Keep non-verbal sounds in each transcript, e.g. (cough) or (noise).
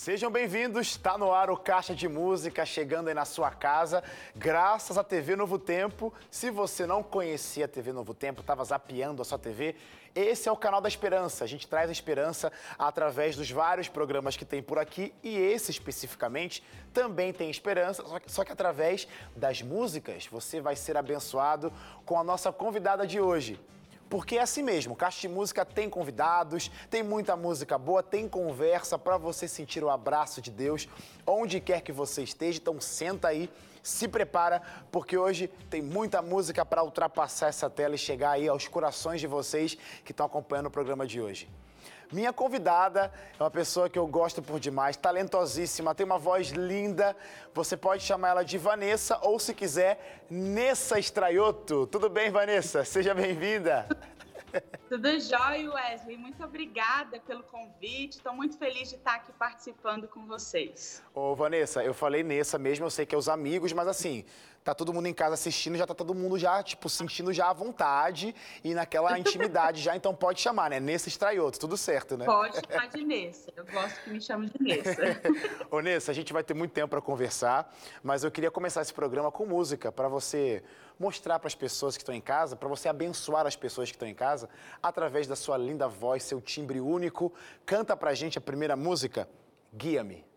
Sejam bem-vindos, está no ar o Caixa de Música, chegando aí na sua casa, graças à TV Novo Tempo. Se você não conhecia a TV Novo Tempo, estava zapeando a sua TV, esse é o canal da esperança. A gente traz a esperança através dos vários programas que tem por aqui e esse especificamente também tem esperança, só que, só que através das músicas você vai ser abençoado com a nossa convidada de hoje. Porque é assim mesmo, Caixa de Música tem convidados, tem muita música boa, tem conversa para você sentir o abraço de Deus onde quer que você esteja. Então senta aí, se prepara, porque hoje tem muita música para ultrapassar essa tela e chegar aí aos corações de vocês que estão acompanhando o programa de hoje. Minha convidada é uma pessoa que eu gosto por demais, talentosíssima, tem uma voz linda. Você pode chamar ela de Vanessa ou, se quiser, Nessa Estraioto. Tudo bem, Vanessa? Seja bem-vinda. Tudo jóia, Wesley. Muito obrigada pelo convite. Estou muito feliz de estar aqui participando com vocês. Ô, Vanessa, eu falei Nessa mesmo, eu sei que é os amigos, mas assim, tá todo mundo em casa assistindo, já tá todo mundo já, tipo, sentindo já a vontade e naquela intimidade já, então pode chamar, né? Nessa Estraioto, tudo certo, né? Pode chamar de Nessa, eu gosto que me chamem de Nessa. (laughs) Ô, Nessa, a gente vai ter muito tempo para conversar, mas eu queria começar esse programa com música, para você mostrar para as pessoas que estão em casa, para você abençoar as pessoas que estão em casa, através da sua linda voz, seu timbre único. Canta pra gente a primeira música, Guia-me.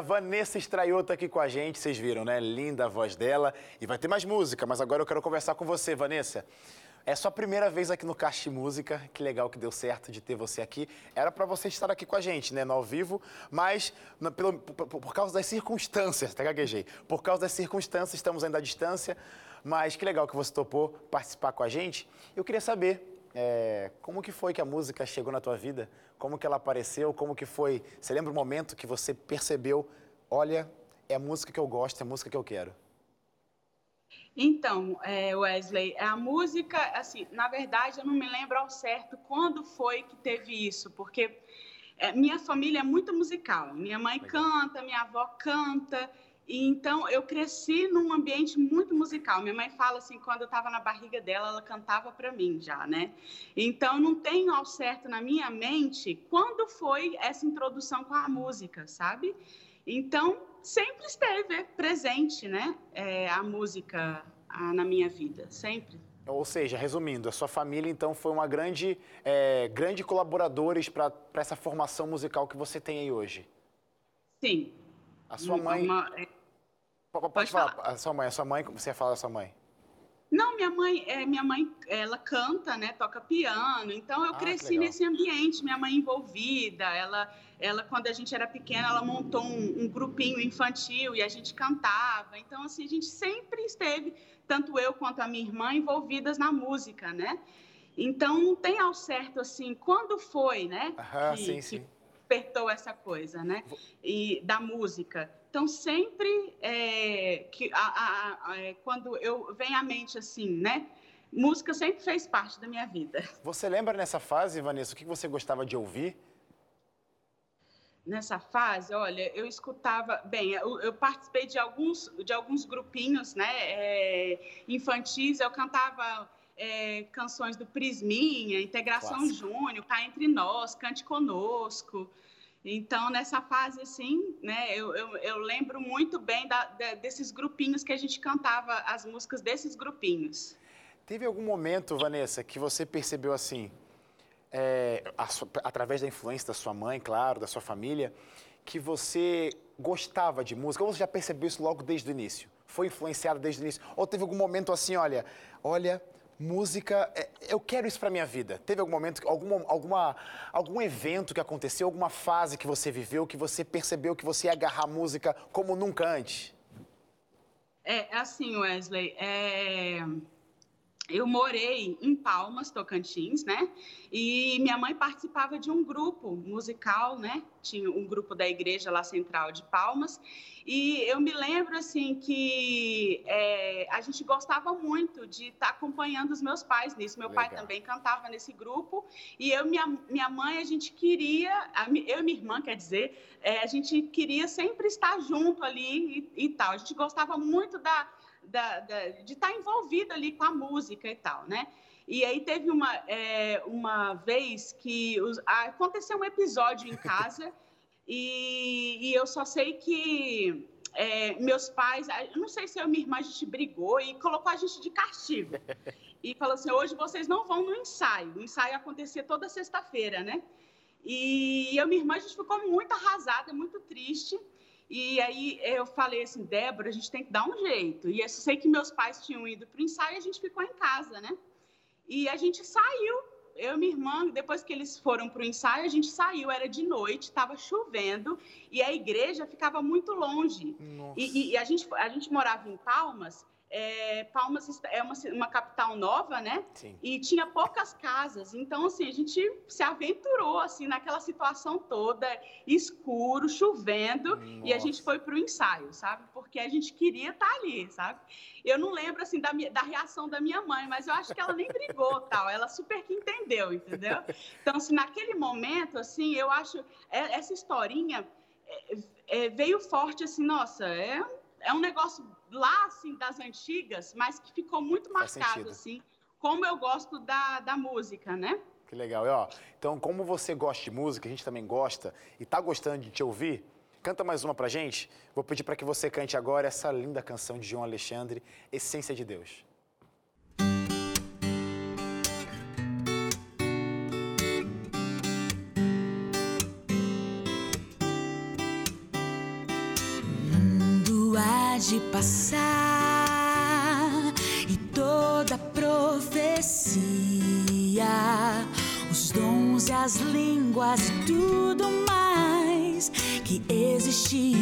A Vanessa Estraiota aqui com a gente, vocês viram, né? Linda a voz dela. E vai ter mais música, mas agora eu quero conversar com você, Vanessa. É sua primeira vez aqui no de Música, que legal que deu certo de ter você aqui. Era para você estar aqui com a gente, né, no ao vivo, mas no, pelo, por, por, causa das circunstâncias, tá gaguejei. Por causa das circunstâncias, estamos ainda à distância, mas que legal que você topou participar com a gente. Eu queria saber é, como que foi que a música chegou na tua vida? Como que ela apareceu? Como que foi? Você lembra o momento que você percebeu, olha, é a música que eu gosto, é a música que eu quero? Então, é, Wesley, a música, assim, na verdade, eu não me lembro ao certo quando foi que teve isso, porque é, minha família é muito musical. Minha mãe canta, minha avó canta, e então eu cresci num ambiente muito musical. Minha mãe fala assim, quando eu estava na barriga dela, ela cantava para mim já, né? Então não tenho ao certo na minha mente quando foi essa introdução com a música, sabe? Então sempre esteve presente, né? É, a música a, na minha vida, sempre. Ou seja, resumindo, a sua família então foi uma grande, é, grande colaboradores para essa formação musical que você tem aí hoje. Sim. A sua mãe. Uma, é, Pode, Pode falar. falar. A sua mãe, a sua mãe, você ia falar da sua mãe? Não, minha mãe, é, minha mãe, ela canta, né, toca piano. Então eu ah, cresci nesse ambiente, minha mãe envolvida. Ela, ela quando a gente era pequena, ela montou um, um, grupinho infantil e a gente cantava. Então assim, a gente sempre esteve, tanto eu quanto a minha irmã, envolvidas na música, né? Então não tem ao certo assim quando foi, né? Aham, que, sim, que sim. Despertou essa coisa, né? E da música. Então, sempre é, que, a, a, a, é, quando eu venho à mente assim, né? Música sempre fez parte da minha vida. (laughs) Você lembra nessa fase, Vanessa, o que você gostava de ouvir? Nessa fase, olha, eu escutava, bem, eu, eu participei de alguns, de alguns grupinhos, né, é, infantis, eu cantava é, canções do Prisminha, Integração Clássico. Júnior, Cá Entre Nós, Cante Conosco, então, nessa fase, assim, né, eu, eu, eu lembro muito bem da, da, desses grupinhos que a gente cantava as músicas desses grupinhos. Teve algum momento, Vanessa, que você percebeu assim, é, a, através da influência da sua mãe, claro, da sua família, que você gostava de música? Ou você já percebeu isso logo desde o início? Foi influenciado desde o início? Ou teve algum momento assim, olha, olha, música, é, eu quero isso para minha vida. Teve algum momento, alguma, alguma, algum evento que aconteceu, alguma fase que você viveu que você percebeu que você ia agarrar música como nunca antes? É assim, Wesley. É eu morei em Palmas, Tocantins, né? E minha mãe participava de um grupo musical, né? Tinha um grupo da igreja lá central de Palmas. E eu me lembro, assim, que é, a gente gostava muito de estar tá acompanhando os meus pais nisso. Meu Legal. pai também cantava nesse grupo. E eu minha, minha mãe, a gente queria, eu e minha irmã, quer dizer, é, a gente queria sempre estar junto ali e, e tal. A gente gostava muito da da, da, de estar tá envolvida ali com a música e tal, né? E aí teve uma, é, uma vez que os, aconteceu um episódio em casa (laughs) e, e, eu só sei que é, meus pais, não sei se eu e minha irmã a gente brigou e colocou a gente de castigo. (laughs) E falou assim, hoje vocês não vão no ensaio. O ensaio acontecia toda sexta-feira, né? E eu e minha irmã, a gente ficou muito arrasada, muito triste. E aí eu falei assim, Débora, a gente tem que dar um jeito. E eu sei que meus pais tinham ido para o ensaio e a gente ficou em casa, né? E a gente saiu, eu e minha irmã, depois que eles foram para o ensaio, a gente saiu, era de noite, estava chovendo e a igreja ficava muito longe. E, e, a, gente, a gente morava em Palmas é, Palmas é uma, uma capital nova, né? Sim. E tinha poucas casas. Então, assim, a gente se aventurou, assim, naquela situação toda, escuro, chovendo, Nossa. e a gente foi para o ensaio, sabe? Porque a gente queria estar tá ali, sabe? Eu não lembro, assim, da, da reação da minha mãe, mas eu acho que ela nem brigou, (laughs) tal. Ela super que entendeu, entendeu? Então, assim, naquele momento, assim, eu acho... Essa historinha é, é, veio forte, assim, nossa, é, é um negócio lá, assim, das antigas, mas que ficou muito marcado, assim, como eu gosto da, da música, né? Que legal. E, ó, então, como você gosta de música, a gente também gosta, e tá gostando de te ouvir, canta mais uma pra gente. Vou pedir para que você cante agora essa linda canção de João Alexandre, Essência de Deus. Passar e toda profecia, os dons e as línguas e tudo mais que existir.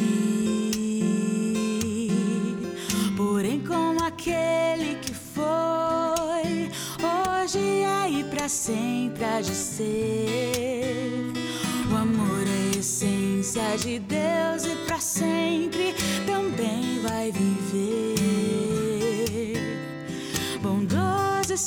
Porém, como aquele que foi, hoje é e para sempre há de ser. O amor é a essência de Deus e sempre também vai viver. Bondoso e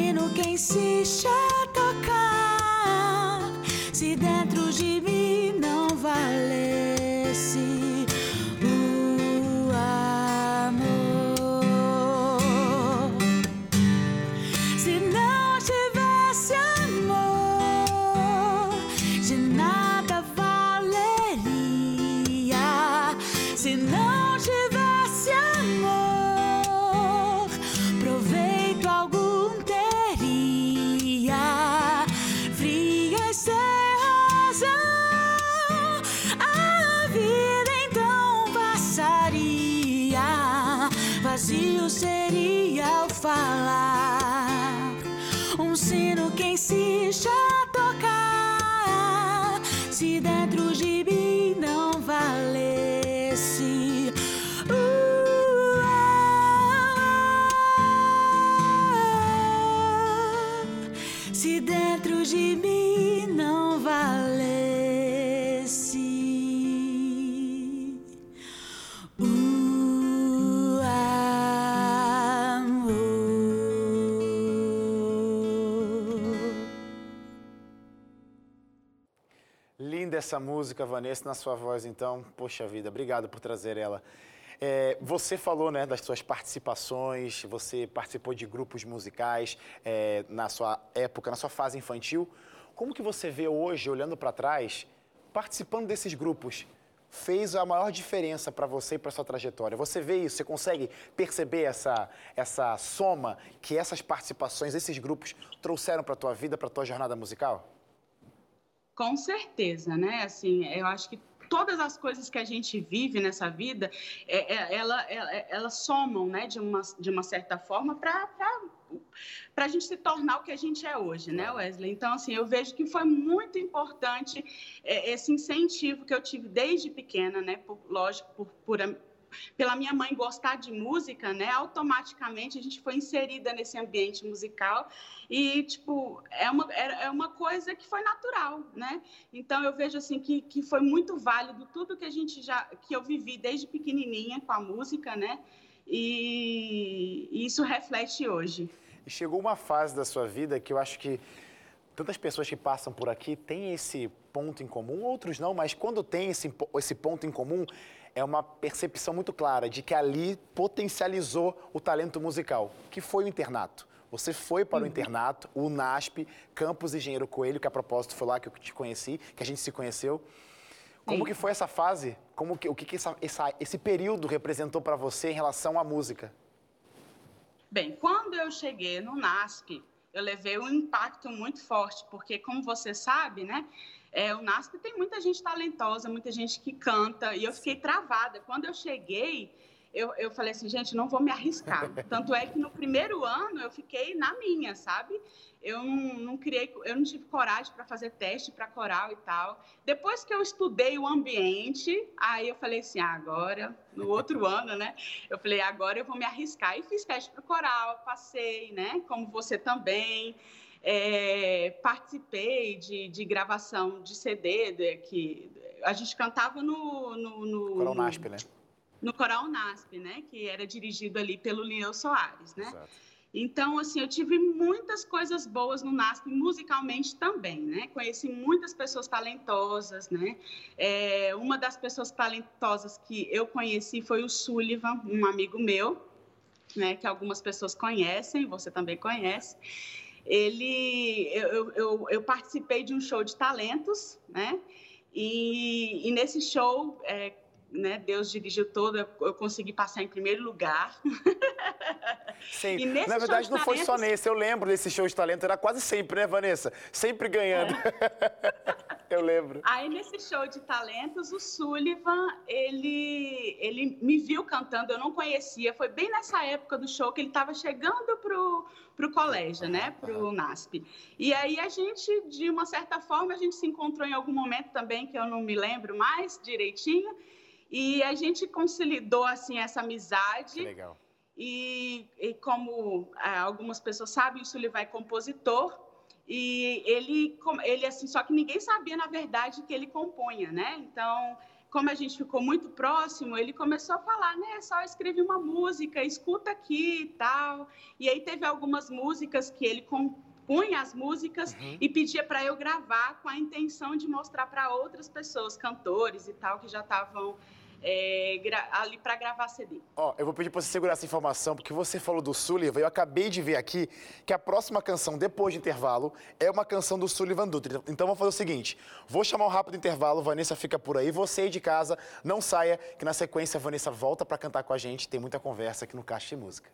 sino que insiste a tocar. Se dentro de mim não valesse essa música, Vanessa, na sua voz, então. Poxa vida, obrigado por trazer ela. É, você falou né, das suas participações, você participou de grupos musicais é, na sua época, na sua fase infantil. Como que você vê hoje, olhando para trás, participando desses grupos? Fez a maior diferença para você e para sua trajetória. Você vê isso, você consegue perceber essa, essa soma que essas participações, esses grupos trouxeram para tua vida, para a tua jornada musical? Com certeza, né? Assim, eu acho que todas as coisas que a gente vive nessa vida, é, é, ela, ela, elas somam, né, de uma, de uma certa forma, para para a gente se tornar o que a gente é hoje, né, Wesley? Então, assim, eu vejo que foi muito importante é, esse incentivo que eu tive desde pequena, né? Por, lógico, por, por pela minha mãe gostar de música, né? Automaticamente a gente foi inserida nesse ambiente musical e, tipo, é uma, é é uma coisa que foi natural, né? Então, eu vejo, assim, que, que foi muito válido tudo que a gente já... que eu vivi desde pequenininha com a música, né? E, e isso reflete hoje. Chegou uma fase da sua vida que eu acho que tantas pessoas que passam por aqui têm esse ponto em comum, outros não, mas quando tem esse, esse ponto em comum, é uma percepção muito clara de que ali potencializou o talento musical, que foi o internato. Você foi para o uhum. internato, o NASP, Campus Engenheiro Coelho, que a propósito foi lá que eu te conheci, que a gente se conheceu. Como Sim. que foi essa fase? Como que, o que, que essa, essa, esse período representou para você em relação à música? Bem, quando eu cheguei no NASP, eu levei um impacto muito forte, porque como você sabe, né, é, o NASP tem muita gente talentosa, muita gente que canta, e eu fiquei travada. Quando eu cheguei, eu, eu falei assim, gente, não vou me arriscar. (laughs) Tanto é que no primeiro ano eu fiquei na minha, sabe? Eu não, não criei, eu não tive coragem para fazer teste para coral e tal. Depois que eu estudei o ambiente, aí eu falei assim, ah, agora, no outro (laughs) ano, né? Eu falei, agora eu vou me arriscar. E fiz teste para coral, passei, né? Como você também. É, participei de, de gravação de CD, de, que a gente cantava no... no, no Coral NASP, né? no Coral NASP, né, que era dirigido ali pelo Leão Soares, né? Exato. Então, assim, eu tive muitas coisas boas no NASP, musicalmente também, né? Conheci muitas pessoas talentosas, né? É, uma das pessoas talentosas que eu conheci foi o Sullivan, um amigo meu, né? Que algumas pessoas conhecem, você também conhece. Ele, eu, eu, eu participei de um show de talentos, né? E, e nesse show, é, né, Deus dirigiu todo, eu consegui passar em primeiro lugar. (laughs) Sim, na verdade não foi só nesse, eu lembro desse show de talento, era quase sempre, né, Vanessa? Sempre ganhando. É. (laughs) eu lembro. Aí nesse show de talentos, o Sullivan, ele, ele me viu cantando, eu não conhecia, foi bem nessa época do show que ele estava chegando pro, pro colégio, né, pro NASP. E aí a gente, de uma certa forma, a gente se encontrou em algum momento também, que eu não me lembro mais direitinho, e a gente consolidou assim essa amizade. Que legal. E, e como é, algumas pessoas sabem, o Sullivan é compositor e ele, ele assim, só que ninguém sabia na verdade que ele compunha, né? Então, como a gente ficou muito próximo, ele começou a falar, né? Só escrevi uma música, escuta aqui e tal. E aí teve algumas músicas que ele compunha as músicas uhum. e pedia para eu gravar com a intenção de mostrar para outras pessoas, cantores e tal, que já estavam é, ali para gravar CD. Ó, eu vou pedir para você segurar essa informação, porque você falou do Sullivan, eu acabei de ver aqui que a próxima canção, depois do intervalo, é uma canção do Sullivan Dutra. Então vamos fazer o seguinte, vou chamar um rápido intervalo, Vanessa fica por aí, você aí de casa, não saia, que na sequência a Vanessa volta para cantar com a gente, tem muita conversa aqui no Caixa de Música.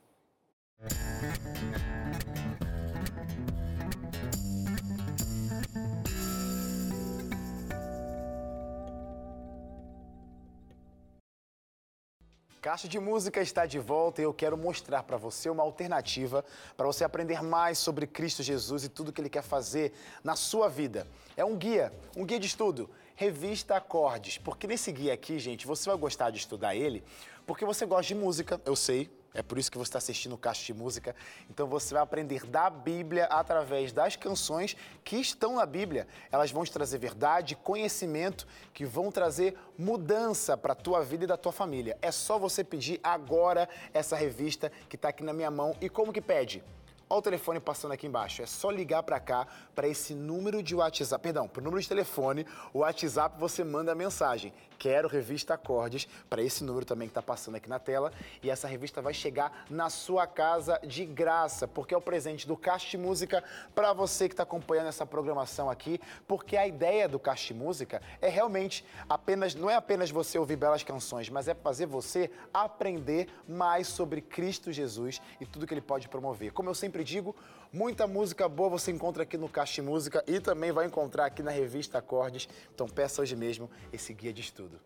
Caixa de Música está de volta e eu quero mostrar para você uma alternativa para você aprender mais sobre Cristo Jesus e tudo que ele quer fazer na sua vida. É um guia, um guia de estudo, Revista Acordes, porque nesse guia aqui, gente, você vai gostar de estudar ele, porque você gosta de música, eu sei, é por isso que você está assistindo o Caixa de Música. Então você vai aprender da Bíblia através das canções que estão na Bíblia. Elas vão te trazer verdade, conhecimento, que vão trazer mudança para a tua vida e da tua família. É só você pedir agora essa revista que está aqui na minha mão. E como que pede? Olha o telefone passando aqui embaixo. É só ligar para cá, para esse número de WhatsApp. Perdão, para o número de telefone, o WhatsApp você manda a mensagem. Quero revista Acordes, para esse número também que está passando aqui na tela. E essa revista vai chegar na sua casa de graça, porque é o presente do Caixa Música para você que está acompanhando essa programação aqui. Porque a ideia do Caixa Música é realmente apenas, não é apenas você ouvir belas canções, mas é fazer você aprender mais sobre Cristo Jesus e tudo que ele pode promover. Como eu sempre sempre digo, muita música boa você encontra aqui no Caixa Música e também vai encontrar aqui na revista Acordes. Então peça hoje mesmo esse guia de estudo.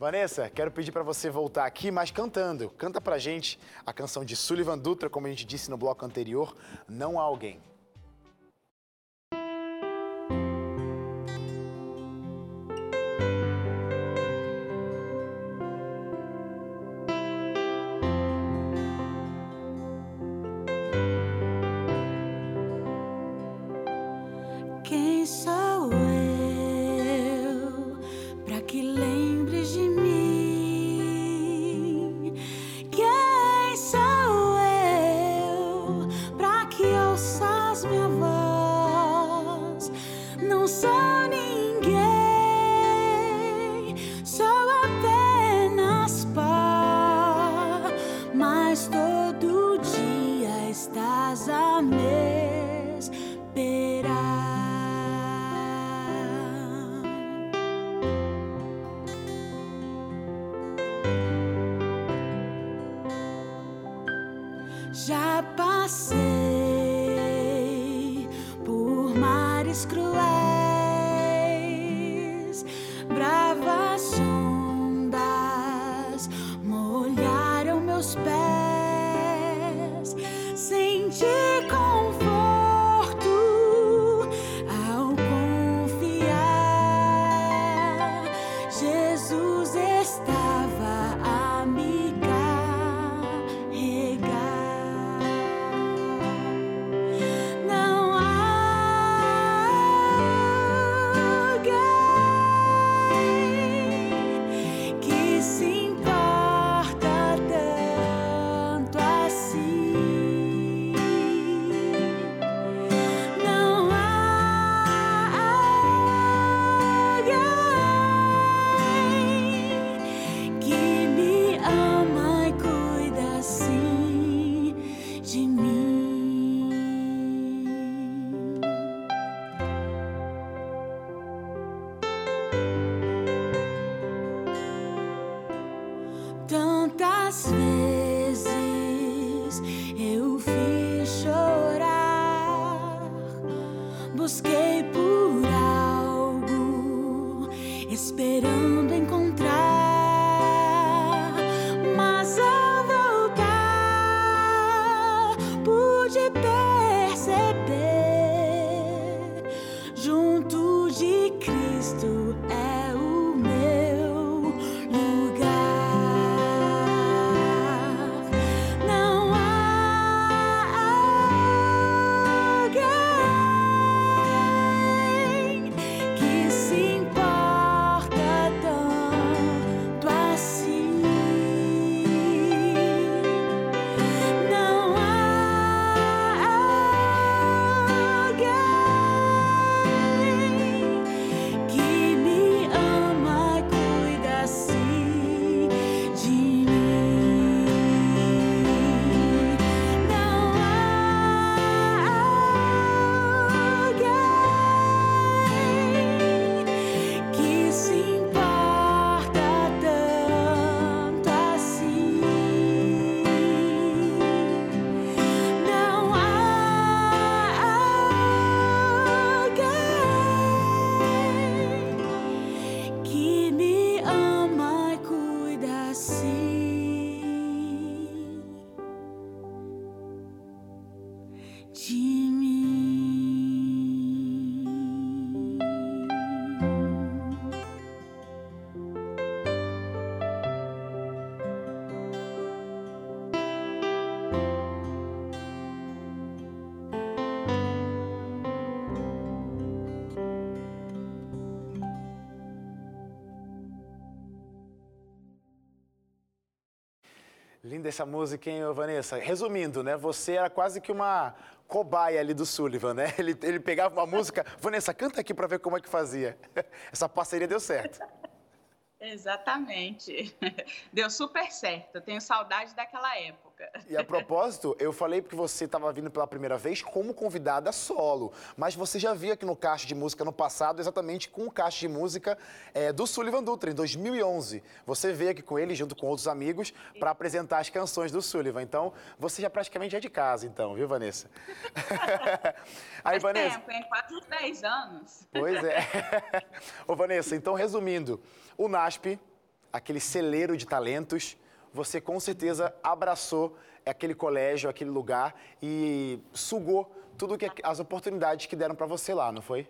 Vanessa, quero pedir para você voltar aqui, mas cantando. Canta pra gente a canção de Sullivan Dutra, como a gente disse no bloco anterior, Não Há Alguém. Linda essa música, hein, Vanessa? Resumindo, né? Você era quase que uma cobaia ali do Sullivan, né? (laughs) Ele, ele pegava uma música, Vanessa, canta aqui pra ver como é que fazia. (laughs) Essa parceria deu certo. Exatamente. (laughs) Deu super certo. Eu tenho saudade daquela época. E a propósito, eu falei que você estava vindo pela primeira vez como convidada solo, mas você já via aqui no Caixa de Música no passado, exatamente com o Caixa de Música eh, do Sullivan Dutra, em 2011. Você veio aqui com ele, junto com outros amigos, para apresentar as canções do Sullivan. Então, você já praticamente é de casa, então, viu, Vanessa? (laughs) Aí, Faz Vanessa. tempo, hein? Quase uns 10 anos. Pois é. (laughs) Ô, Vanessa, então, resumindo, o NASP, aquele celeiro de talentos, você com certeza abraçou aquele colégio, aquele lugar e sugou tudo que as oportunidades que deram para você lá, não foi?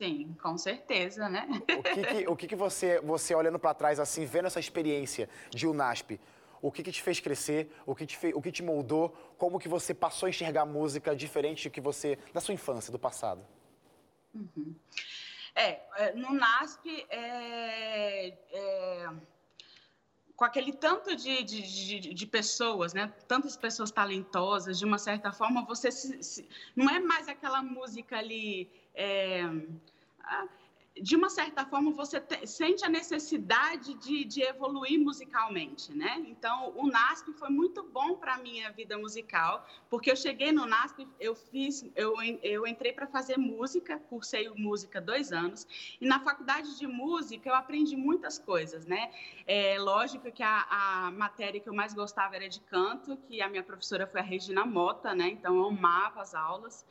Sim, com certeza, né? O que, que- o que, que você, você olhando para trás assim, vendo essa experiência de UNASP, o que, que te fez crescer, o que te, fe, o que te moldou, como que você passou a enxergar música diferente do que você da sua infância, do passado? É, é, no NASP, é, é, com aquele tanto de, de, de, de, pessoas, né? Tantas pessoas talentosas, de uma certa forma, você se, se, não é mais aquela música ali. É, de uma certa forma, você te, sente a necessidade de, de, evoluir musicalmente, né? Então, o NASP foi muito bom para a minha vida musical, porque eu cheguei no NASP, eu fiz, eu, eu entrei para fazer música, cursei música dois anos, e na faculdade de música eu aprendi muitas coisas, né? É lógico que a, a matéria que eu mais gostava era de canto, que a minha professora foi a Regina Mota, né? Então, eu amava as aulas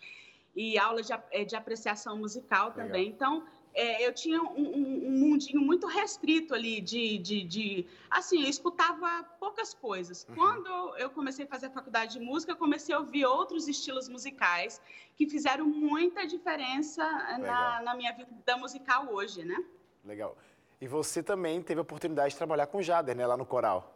e aula de, é, de apreciação musical Legal. também. Então, é, eu tinha um, um, um, mundinho muito restrito ali de, de, de, assim, eu escutava poucas coisas. Uhum. Quando eu comecei a fazer a faculdade de música, eu comecei a ouvir outros estilos musicais que fizeram muita diferença na, na, minha vida musical hoje, né? Legal. E você também teve a oportunidade de trabalhar com o Jader, né, lá no coral.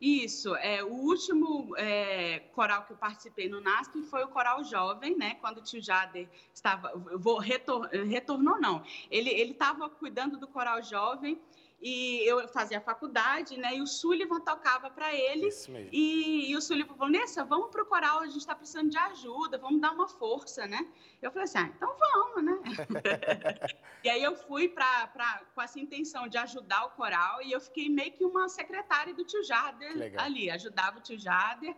Isso, é, o último é, coral que eu participei no NASP foi o Coral Jovem, né? Quando o tio Jader estava, vou, retor, retornou não, ele estava cuidando do Coral Jovem e eu fazia faculdade, né? E o Sullivan tocava para ele. Isso mesmo. E, e o Sullivan falou: Nessa, vamos para o coral, a gente está precisando de ajuda, vamos dar uma força, né? Eu falei assim: ah, então vamos, né? (laughs) e aí eu fui pra, pra, com essa intenção de ajudar o coral e eu fiquei meio que uma secretária do tio Jader ali, ajudava o tio Jader.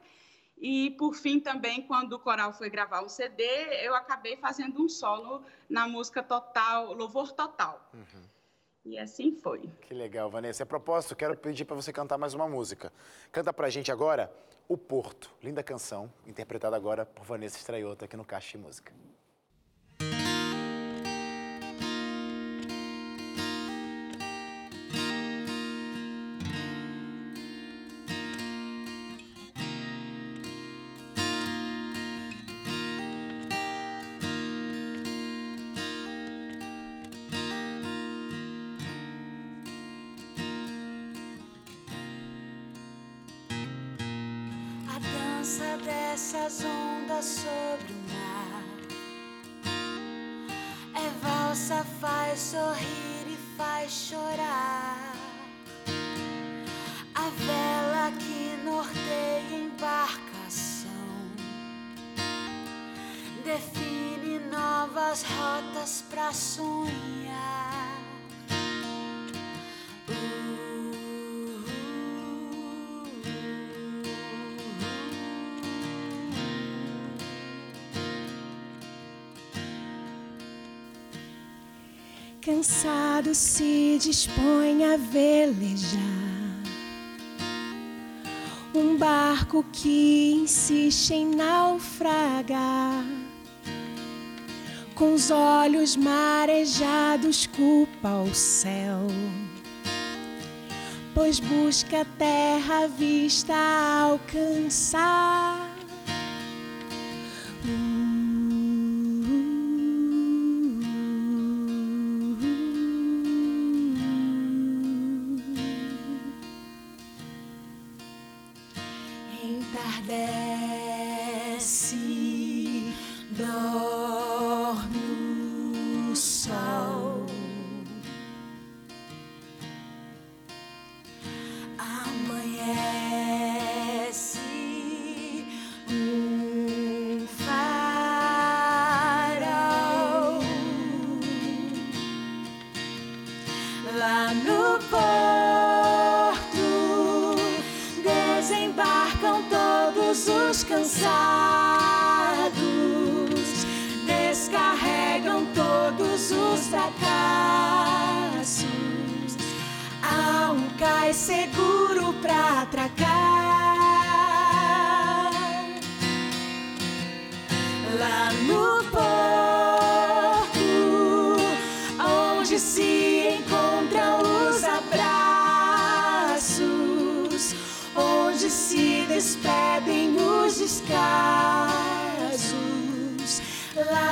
E, por fim, também, quando o coral foi gravar um CD, eu acabei fazendo um solo na música Total, Louvor Total. Uhum. E assim foi. Que legal, Vanessa. A propósito, quero pedir para você cantar mais uma música. Canta para a gente agora O Porto. Linda canção, interpretada agora por Vanessa Estraiota aqui no Caixa de Música. Sonhar. cansado se dispõe a velejar. Um barco que insiste em naufragar. Com os olhos marejados, culpa o céu. Pois busca a terra vista alcançar.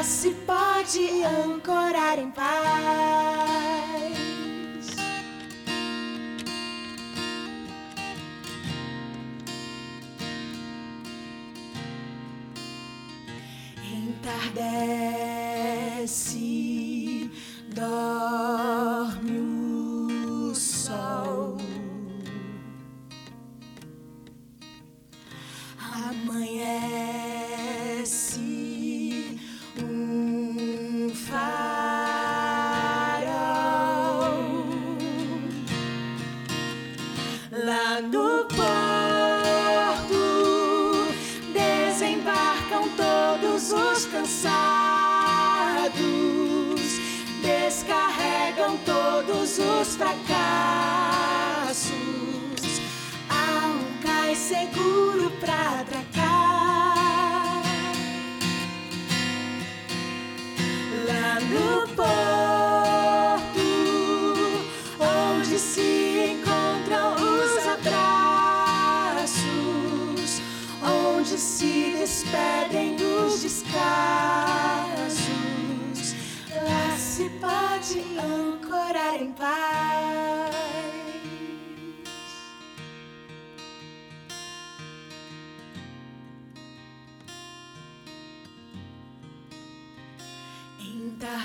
se pode ancorar em paz. Entardece, dói.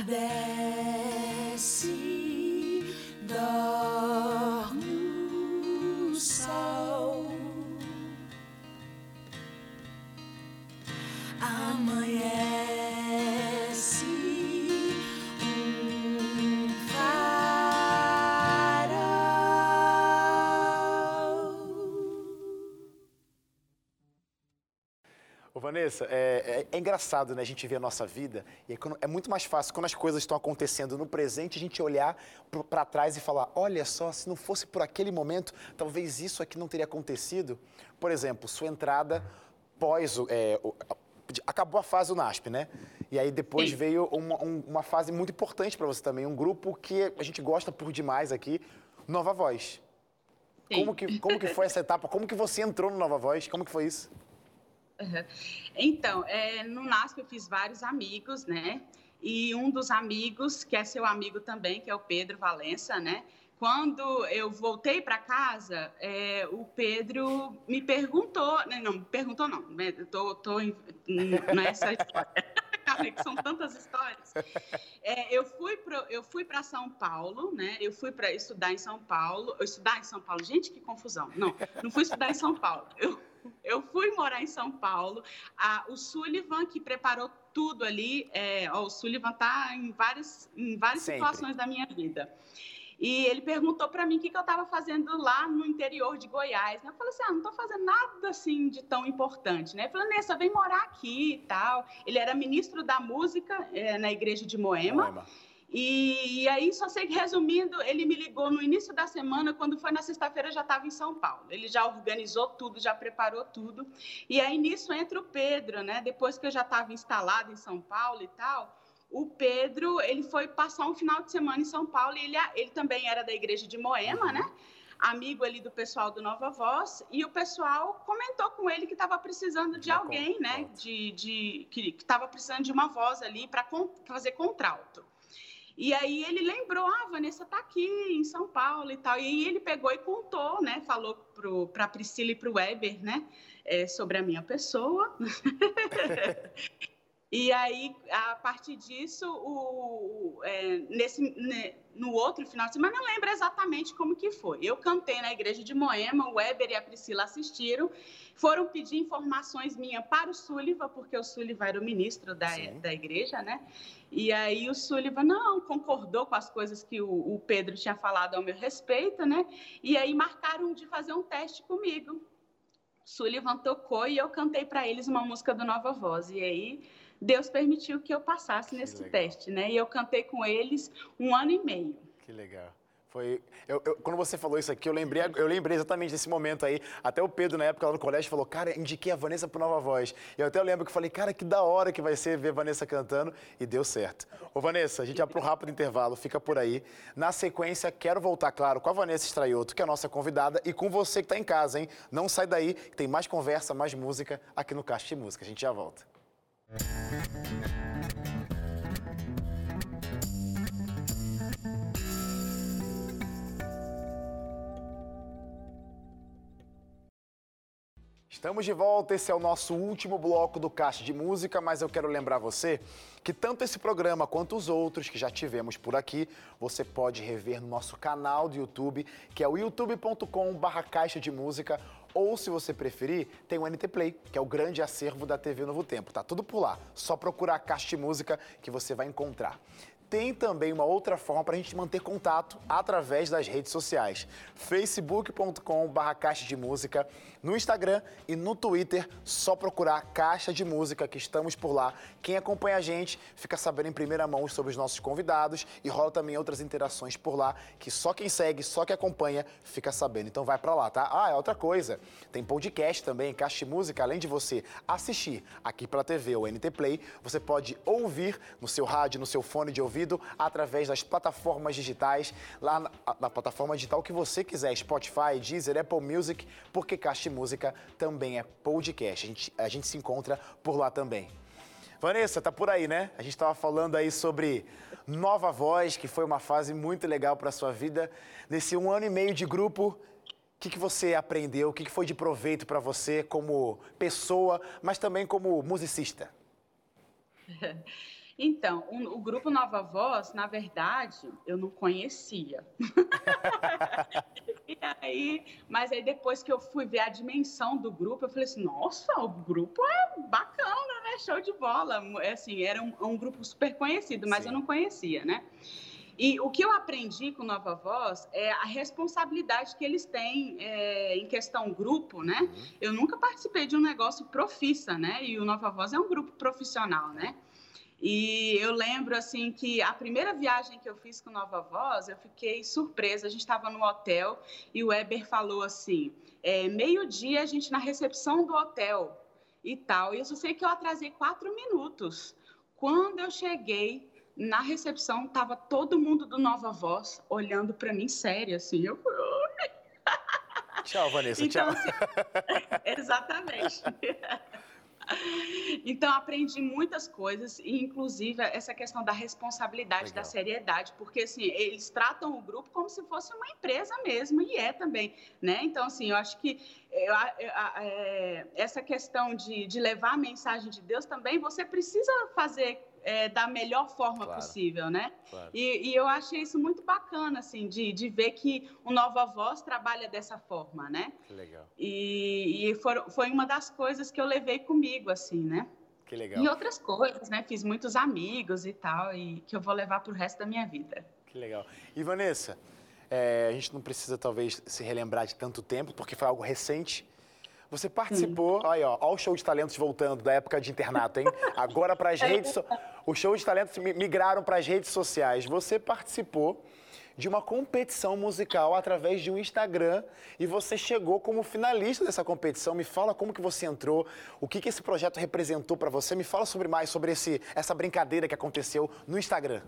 Entardece, Vanessa, é, é- é engraçado, né? A gente ver a nossa vida e é, é muito mais fácil quando as coisas estão acontecendo no presente, a gente olhar pra trás e falar: olha só, se não fosse por aquele momento, talvez isso aqui não teria acontecido. Por exemplo, sua entrada pós. é, acabou a fase do NASP, né? E aí depois Sim. veio uma, um- uma fase muito importante para você também, um grupo que a gente gosta por demais aqui, Nova Voz. Sim. Como que, como que foi essa etapa? Como que você entrou no Nova Voz? Como que foi isso? Uhum. Então, é, no NASP eu fiz vários amigos, né? E um dos amigos, que é seu amigo também, que é o Pedro Valença, né? Quando eu voltei para casa, é, o Pedro me perguntou, né, não, me perguntou não, né, tô, tô nessa história, (laughs) que são tantas histórias. É, eu fui eu fui para São Paulo, né? Eu fui para estudar em São Paulo, eu estudar em São Paulo, gente, que confusão. Não, não fui estudar em São Paulo. Eu eu fui morar em São Paulo. Ah, o Sullivan, que preparou tudo ali, é, ó, o Sullivan está em várias, em várias Sempre. situações da minha vida. E ele perguntou para mim o que, que eu estava fazendo lá no interior de Goiás. né? Eu falei assim: ah, não estou fazendo nada assim de tão importante. Né? Ele falou: Nessa, vem morar aqui e tal. Ele era ministro da música eh, na igreja de Moema. Moema. E, e aí, só sei que, resumindo, ele me ligou no início da semana, quando foi na sexta-feira, já estava em São Paulo. Ele já organizou tudo, já preparou tudo. E aí, nisso, entra o Pedro, né? Depois que eu já estava instalado em São Paulo e tal, o Pedro, ele foi passar um final de semana em São Paulo e ele, ele também era da igreja de Moema, né? Amigo ali do pessoal do Nova Voz, e o pessoal comentou com ele que estava precisando de Já alguém, né? De, de, que estava precisando de uma voz ali para fazer contralto. E aí ele lembrou, ah, a Vanessa tá aqui em São Paulo e tal. E ele pegou e contou, né? Falou para a Priscila e para o Weber, né? é, sobre a minha pessoa. (laughs) e aí, a partir disso, o, é, nesse, ne- no outro final de semana, não lembro exatamente como que foi. Eu cantei na igreja de Moema, o Weber e a Priscila assistiram, foram pedir informações minhas para o Sullivan, porque o Sullivan era o ministro da, Sim. da igreja, né? E aí o Sullivan não concordou com as coisas que o, o Pedro tinha falado ao meu respeito, né? E aí marcaram de fazer um teste comigo. Sullivan tocou e eu cantei para eles uma música do Nova Voz. E aí Deus permitiu que eu passasse nesse legal. teste, né? E eu cantei com eles um ano e meio. Que legal. Foi, eu- eu- quando você falou isso aqui, eu lembrei, eu lembrei exatamente desse momento aí. Até o Pedro, na época, lá no colégio, falou, cara, indiquei a Vanessa pro Nova Voz. Eu até lembro que falei, cara, que da hora que vai ser ver a Vanessa cantando. E deu certo. Ô, Vanessa, a gente vai um rápido intervalo, fica por aí. Na sequência, quero voltar, claro, com a Vanessa Estraioto, que é a nossa convidada, e com você que está em casa, hein? Não sai daí, que tem mais conversa, mais música aqui no Caixa de Música. A gente já volta. Estamos de volta, esse é o nosso último bloco do Caixa de Música, mas eu quero lembrar você que tanto esse programa quanto os outros que já tivemos por aqui, você pode rever no nosso canal do YouTube, que é o youtube.com.br Caixa de Música, ou se você preferir, tem o NT Play, que é o grande acervo da TV Novo Tempo. Tá tudo por lá, só procurar Caixa de Música que você vai encontrar. Tem também uma outra forma para a gente manter contato através das redes sociais. facebook.com.br Caixa de Música, no Instagram e no Twitter, só procurar Caixa de Música, que estamos por lá. Quem acompanha a gente fica sabendo em primeira mão sobre os nossos convidados e rola também outras interações por lá, que só quem segue, só quem acompanha fica sabendo. Então vai para lá, tá? Ah, é outra coisa. Tem podcast também, Caixa de Música, além de você assistir aqui pela TV ou NT Play, você pode ouvir no seu rádio, no seu fone de ouvido, através das plataformas digitais, lá na, na plataforma digital que você quiser, Spotify, Deezer, Apple Music, porque Caixa Música também é podcast. A gente, a gente se encontra por lá também. Vanessa, tá por aí, né? A gente estava falando aí sobre Nova Voz, que foi uma fase muito legal para sua vida. Nesse um ano e meio de grupo, o que, que você aprendeu? O que, que foi de proveito para você como pessoa, mas também como musicista? (laughs) Então, o, o, grupo Nova Voz, na verdade, eu não conhecia. (laughs) e aí, mas aí depois que eu fui ver a dimensão do grupo, eu falei assim, nossa, o grupo é bacana, né? Show de bola. É assim, era um, um grupo super conhecido, mas Sim. eu não conhecia, né? E o que eu aprendi com Nova Voz é a responsabilidade que eles têm é, em questão grupo, né? Uhum. Eu nunca participei de um negócio profissa, né? E o Nova Voz é um grupo profissional, né? E eu lembro assim que a primeira viagem que eu fiz com Nova Voz, eu fiquei surpresa. A gente estava no hotel e o Weber falou assim: é, meio-dia a gente na recepção do hotel e tal. E eu só sei que eu atrasei quatro minutos. Quando eu cheguei na recepção, tava todo mundo do Nova Voz olhando para mim sério, assim. Eu Tchau, Vanessa, então, tchau. Assim, (laughs) exatamente. (laughs) Então, aprendi muitas coisas, inclusive essa questão da responsabilidade, Legal. da seriedade, porque, assim, eles tratam o grupo como se fosse uma empresa mesmo, e é também, né? Então, assim, eu acho que eu, eu, é, essa questão de, de levar a mensagem de Deus também, você precisa fazer é, da melhor forma claro. possível, né? Claro. E, e, eu achei isso muito bacana, assim, de, de ver que o Nova Voz trabalha dessa forma, né? Que legal. E, e for, foi uma das coisas que eu levei comigo, assim, né? Que legal. E outras coisas, né? Fiz muitos amigos e tal, e que eu vou levar para o resto da minha vida. Que legal. E Vanessa, é, a gente não precisa talvez se relembrar de tanto tempo, porque foi algo recente, você participou, Sim. aí ó, ó o show de talentos voltando da época de internato, hein? (laughs) Agora para as redes, so... o show de talentos migraram para as redes sociais. Você participou de uma competição musical através de um Instagram e você chegou como finalista dessa competição. Me fala como que você entrou, o que, que esse projeto representou para você. Me fala sobre mais sobre esse, essa brincadeira que aconteceu no Instagram.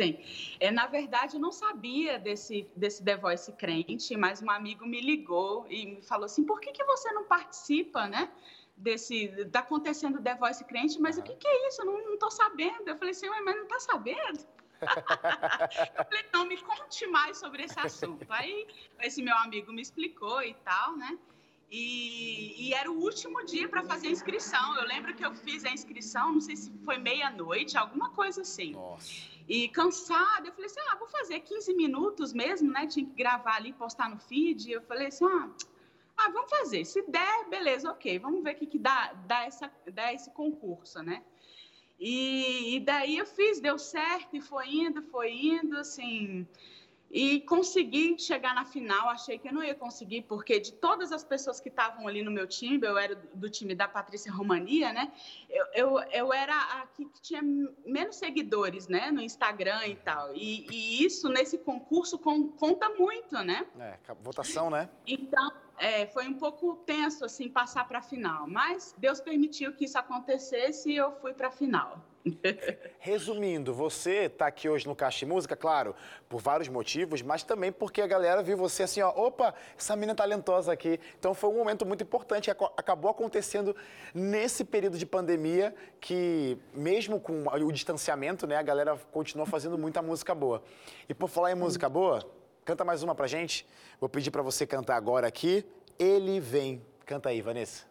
Sim. É, na verdade, eu não sabia desse, desse The Voice crente, mas um amigo me ligou e me falou assim: por que, que você não participa, né? Desse. Tá acontecendo The Voice crente, mas uhum. o que, que é isso? Eu não, estou sabendo. Eu falei assim, mas não está sabendo? (laughs) eu falei, não, me conte mais sobre esse assunto. Aí esse meu amigo me explicou e tal, né? E, e, era o último dia para fazer a inscrição. Eu lembro que eu fiz a inscrição, não sei se foi meia-noite, alguma coisa assim. Nossa. E cansada, eu falei assim: ah, vou fazer 15 minutos mesmo, né? Tinha que gravar ali, postar no feed. Eu falei assim: ah, ah vamos fazer. Se der, beleza, ok. Vamos ver o que, que dá, dá, essa, dá esse concurso, né? E, e daí eu fiz, deu certo, e foi indo, foi indo, assim. E consegui chegar na final, achei que eu não ia conseguir, porque de todas as pessoas que estavam ali no meu time, eu era do time da Patrícia Romania, né? Eu, eu, eu era a que tinha menos seguidores, né? No Instagram e tal. E, e isso, nesse concurso, conta muito, né? É, votação, né? Então, é, foi um pouco tenso, assim, passar para a final. Mas Deus permitiu que isso acontecesse e eu fui para a final. (laughs) Resumindo, você está aqui hoje no Caixa de Música, claro, por vários motivos, mas também porque a galera viu você assim, ó, opa, essa menina talentosa aqui. Então foi um momento muito importante, acabou acontecendo nesse período de pandemia que, mesmo com o distanciamento, né, a galera continua fazendo muita música boa. E por falar em música boa, canta mais uma pra gente. Vou pedir para você cantar agora aqui. Ele vem. Canta aí, Vanessa.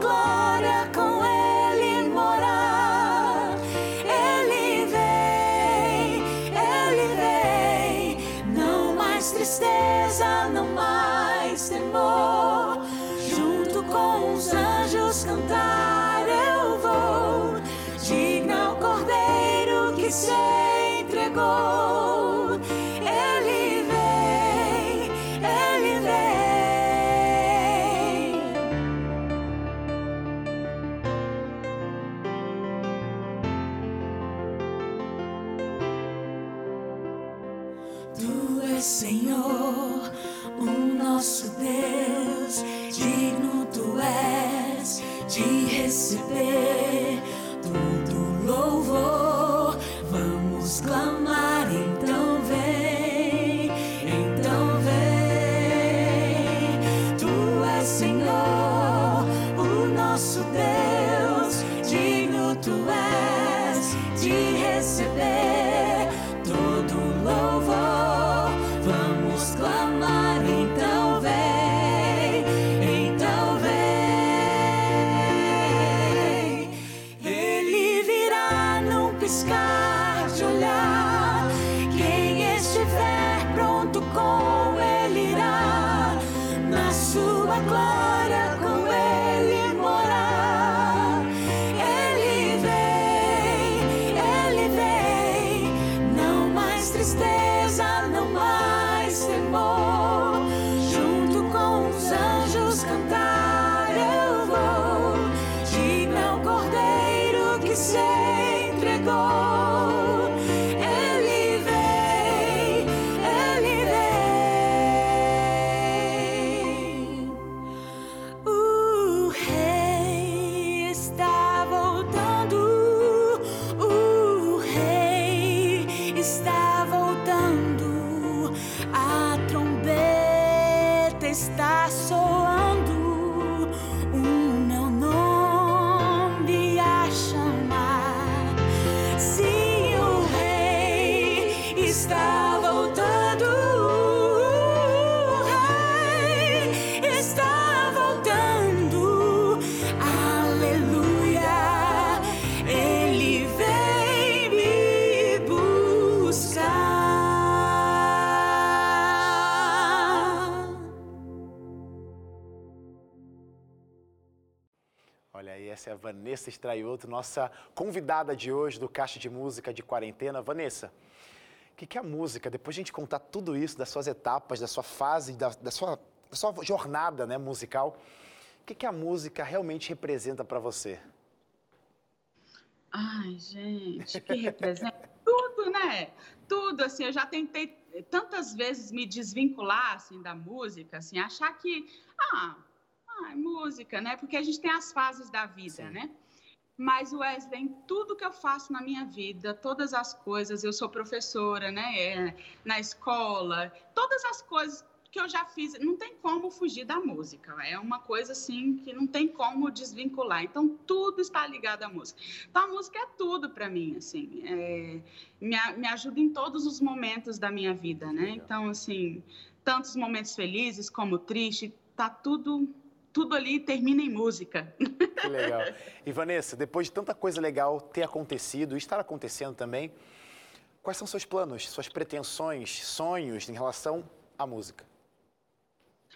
Glória Go. Vanessa Estraioto, nossa convidada de hoje do Caixa de Música de Quarentena. Vanessa, o que, que é a música? Depois de a gente contar tudo isso, das suas etapas, da sua fase, da, da sua, da sua jornada né, musical, o que, que a música realmente representa para você? Ai, gente, que representa (laughs) tudo, né? Tudo, assim, eu já tentei tantas vezes me desvincular, assim, da música, assim, achar que, ah, ah, é música, né? Porque a gente tem as fases da vida, Sim. né? Mas, Wesley, em tudo que eu faço na minha vida, todas as coisas, eu sou professora, né? É, na escola, todas as coisas que eu já fiz, não tem como fugir da música. É uma coisa assim que não tem como desvincular. Então tudo está ligado à música. Então a música é tudo para mim, assim, é, me, me ajuda em todos os momentos da minha vida, né? Então assim, tantos momentos felizes como tristes, tá tudo tudo ali termina em música. Que legal. E Vanessa, depois de tanta coisa legal ter acontecido e estar acontecendo também, quais são seus planos, suas pretensões, sonhos em relação à música?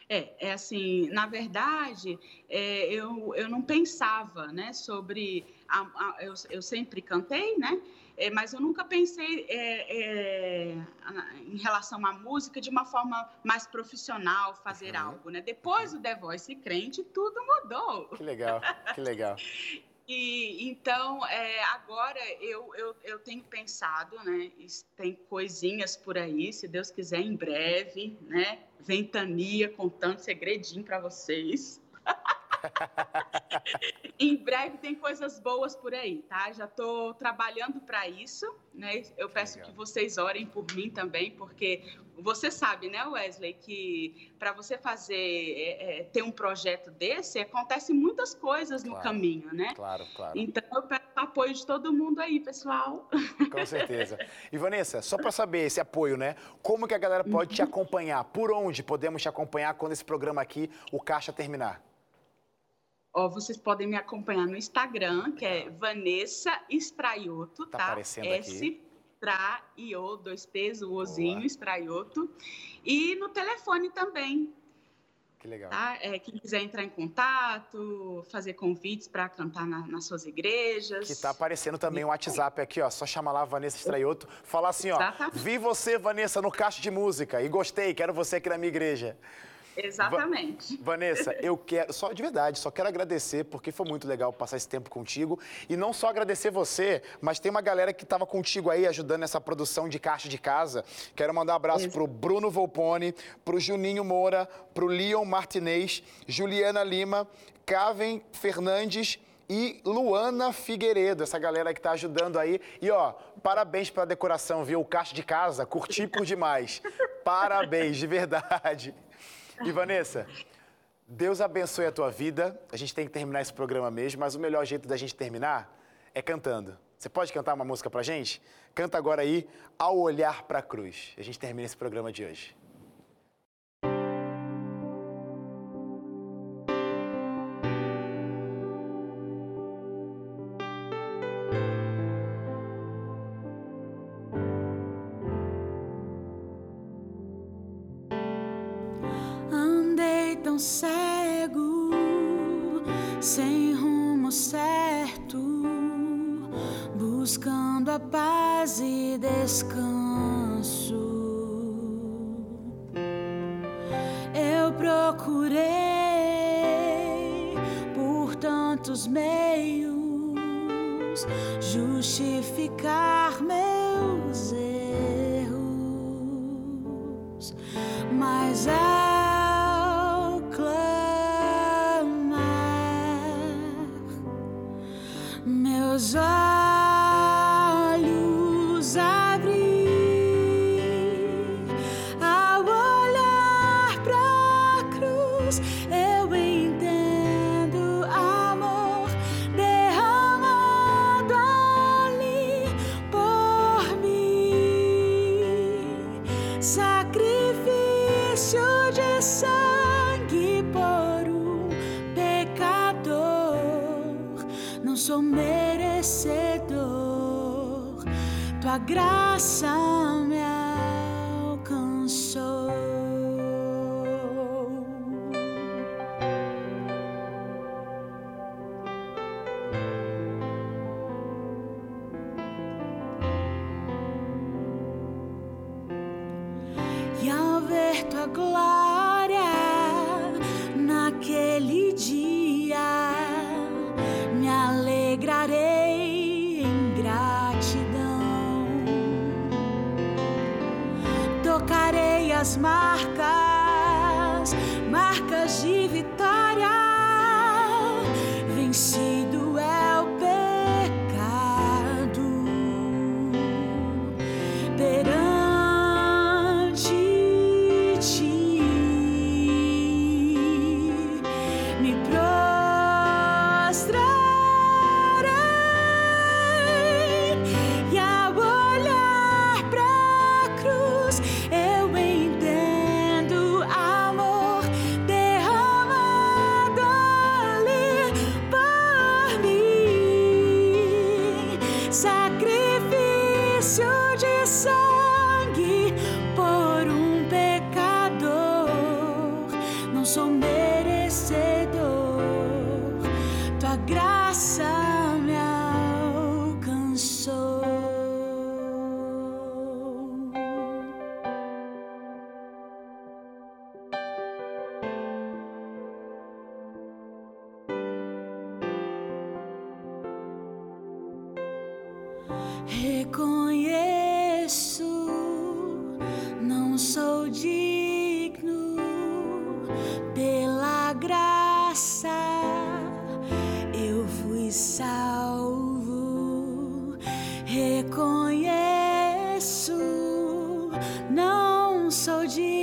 É, é assim, na verdade, é, eu, eu não pensava, né, sobre, a, a- eu, eu sempre cantei, né, é, mas eu nunca pensei é, é, em relação à música de uma forma mais profissional, fazer Uhum. algo, né, depois do The Voice crente, tudo mudou. Que legal, que legal. (laughs) E, então, é, agora eu, eu, eu tenho pensado, né? Tem coisinhas por aí, se Deus quiser, em breve, né? Ventania contando segredinho para vocês. (laughs) em breve tem coisas boas por aí, tá? Já estou trabalhando para isso, né? Eu peço Legal. que vocês orem por mim também, porque você sabe, né, Wesley, que para você fazer é, é, ter um projeto desse acontece muitas coisas claro, no caminho, né? Claro, claro. Então eu peço apoio de todo mundo aí, pessoal. Com certeza. E Vanessa, só para saber esse apoio, né? Como que a galera pode uhum. te acompanhar? Por onde podemos te acompanhar quando esse programa aqui, o Caixa terminar? Ó, vocês podem me acompanhar no Instagram, que é Vanessa Estraioto, tá? tá? Aparecendo S Estraio, dois T's, o Ozinho, Estraioto. E no telefone também. Que legal. Tá? É, quem quiser entrar em contato, fazer convites para cantar na, nas suas igrejas. Que tá aparecendo também o um WhatsApp aqui, ó. Só chama lá Vanessa Estraioto. Falar assim, ó. Exatamente. Vi você, Vanessa, no caixa de música e gostei, quero você aqui na minha igreja. Exatamente. (laughs) Vanessa, eu quero, só de verdade, só quero agradecer, porque foi muito legal passar esse tempo contigo. E não só agradecer você, mas tem uma galera que estava contigo aí ajudando nessa produção de caixa de casa. Quero mandar um abraço Isso. pro Bruno Volpone, pro Juninho Moura, pro Leon Martinez, Juliana Lima, Caven Fernandes e Luana Figueiredo, essa galera que está ajudando aí. E ó, parabéns pela decoração, viu? O caixa de casa, curti por demais. (laughs) Parabéns, de verdade. E Vanessa, Deus abençoe a tua vida. A gente tem que terminar esse programa mesmo, mas o melhor jeito da gente terminar é cantando. Você pode cantar uma música pra gente? Canta agora aí, Ao Olhar para a Cruz. A gente termina esse programa de hoje. tão cego, sem rumo certo, buscando a paz e descanso. Eu procurei por tantos meios justificar meus erros já marcas, marcas de vitória. Sou merecedor.